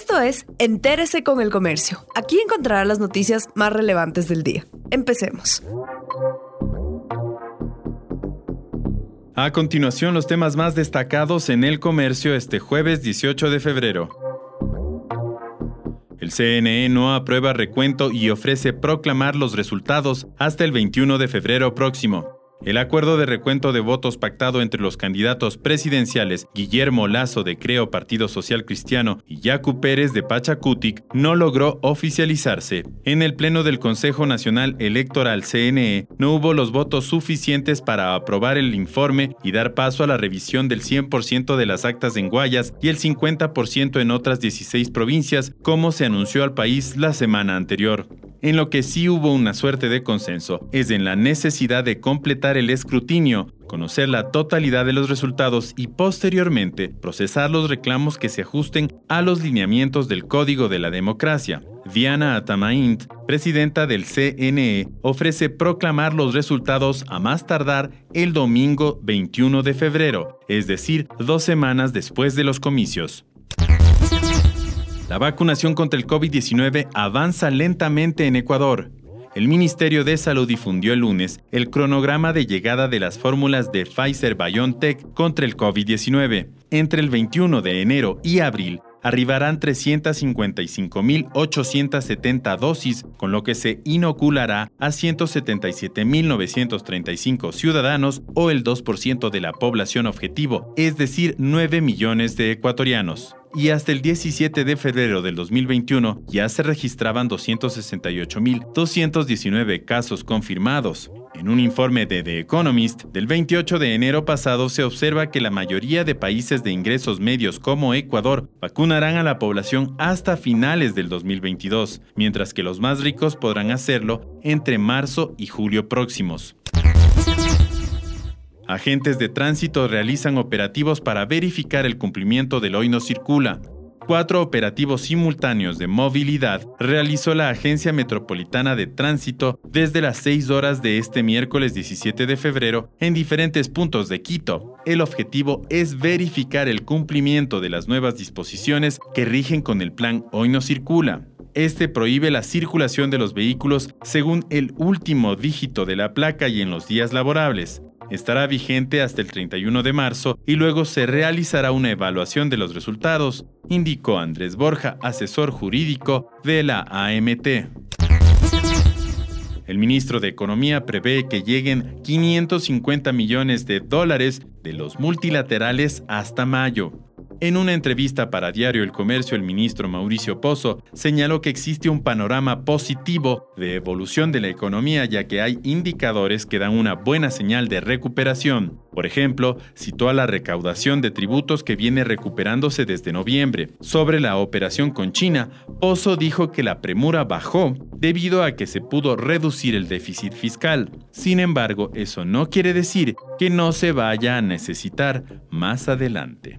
Esto es Entérese con el Comercio. Aquí encontrará las noticias más relevantes del día. Empecemos. A continuación, los temas más destacados en el comercio este jueves 18 de febrero. El CNE no aprueba recuento y ofrece proclamar los resultados hasta el 21 de febrero próximo. El acuerdo de recuento de votos pactado entre los candidatos presidenciales Guillermo Lazo de Creo Partido Social Cristiano y Yacu Pérez de Pachacutic no logró oficializarse. En el Pleno del Consejo Nacional Electoral CNE no hubo los votos suficientes para aprobar el informe y dar paso a la revisión del 100% de las actas en Guayas y el 50% en otras 16 provincias, como se anunció al país la semana anterior. En lo que sí hubo una suerte de consenso es en la necesidad de completar el escrutinio, conocer la totalidad de los resultados y posteriormente procesar los reclamos que se ajusten a los lineamientos del Código de la Democracia. Diana Atamaint, presidenta del CNE, ofrece proclamar los resultados a más tardar el domingo 21 de febrero, es decir, dos semanas después de los comicios. La vacunación contra el COVID-19 avanza lentamente en Ecuador. El Ministerio de Salud difundió el lunes el cronograma de llegada de las fórmulas de Pfizer BioNTech contra el COVID-19. Entre el 21 de enero y abril arribarán 355.870 dosis, con lo que se inoculará a 177.935 ciudadanos o el 2% de la población objetivo, es decir, 9 millones de ecuatorianos y hasta el 17 de febrero del 2021 ya se registraban 268.219 casos confirmados. En un informe de The Economist del 28 de enero pasado se observa que la mayoría de países de ingresos medios como Ecuador vacunarán a la población hasta finales del 2022, mientras que los más ricos podrán hacerlo entre marzo y julio próximos. Agentes de tránsito realizan operativos para verificar el cumplimiento del hoy no circula. Cuatro operativos simultáneos de movilidad realizó la Agencia Metropolitana de Tránsito desde las 6 horas de este miércoles 17 de febrero en diferentes puntos de Quito. El objetivo es verificar el cumplimiento de las nuevas disposiciones que rigen con el plan Hoy no circula. Este prohíbe la circulación de los vehículos según el último dígito de la placa y en los días laborables estará vigente hasta el 31 de marzo y luego se realizará una evaluación de los resultados, indicó Andrés Borja, asesor jurídico de la AMT. El ministro de Economía prevé que lleguen 550 millones de dólares de los multilaterales hasta mayo. En una entrevista para Diario El Comercio, el ministro Mauricio Pozo señaló que existe un panorama positivo de evolución de la economía ya que hay indicadores que dan una buena señal de recuperación. Por ejemplo, citó a la recaudación de tributos que viene recuperándose desde noviembre. Sobre la operación con China, Pozo dijo que la premura bajó debido a que se pudo reducir el déficit fiscal. Sin embargo, eso no quiere decir que no se vaya a necesitar más adelante.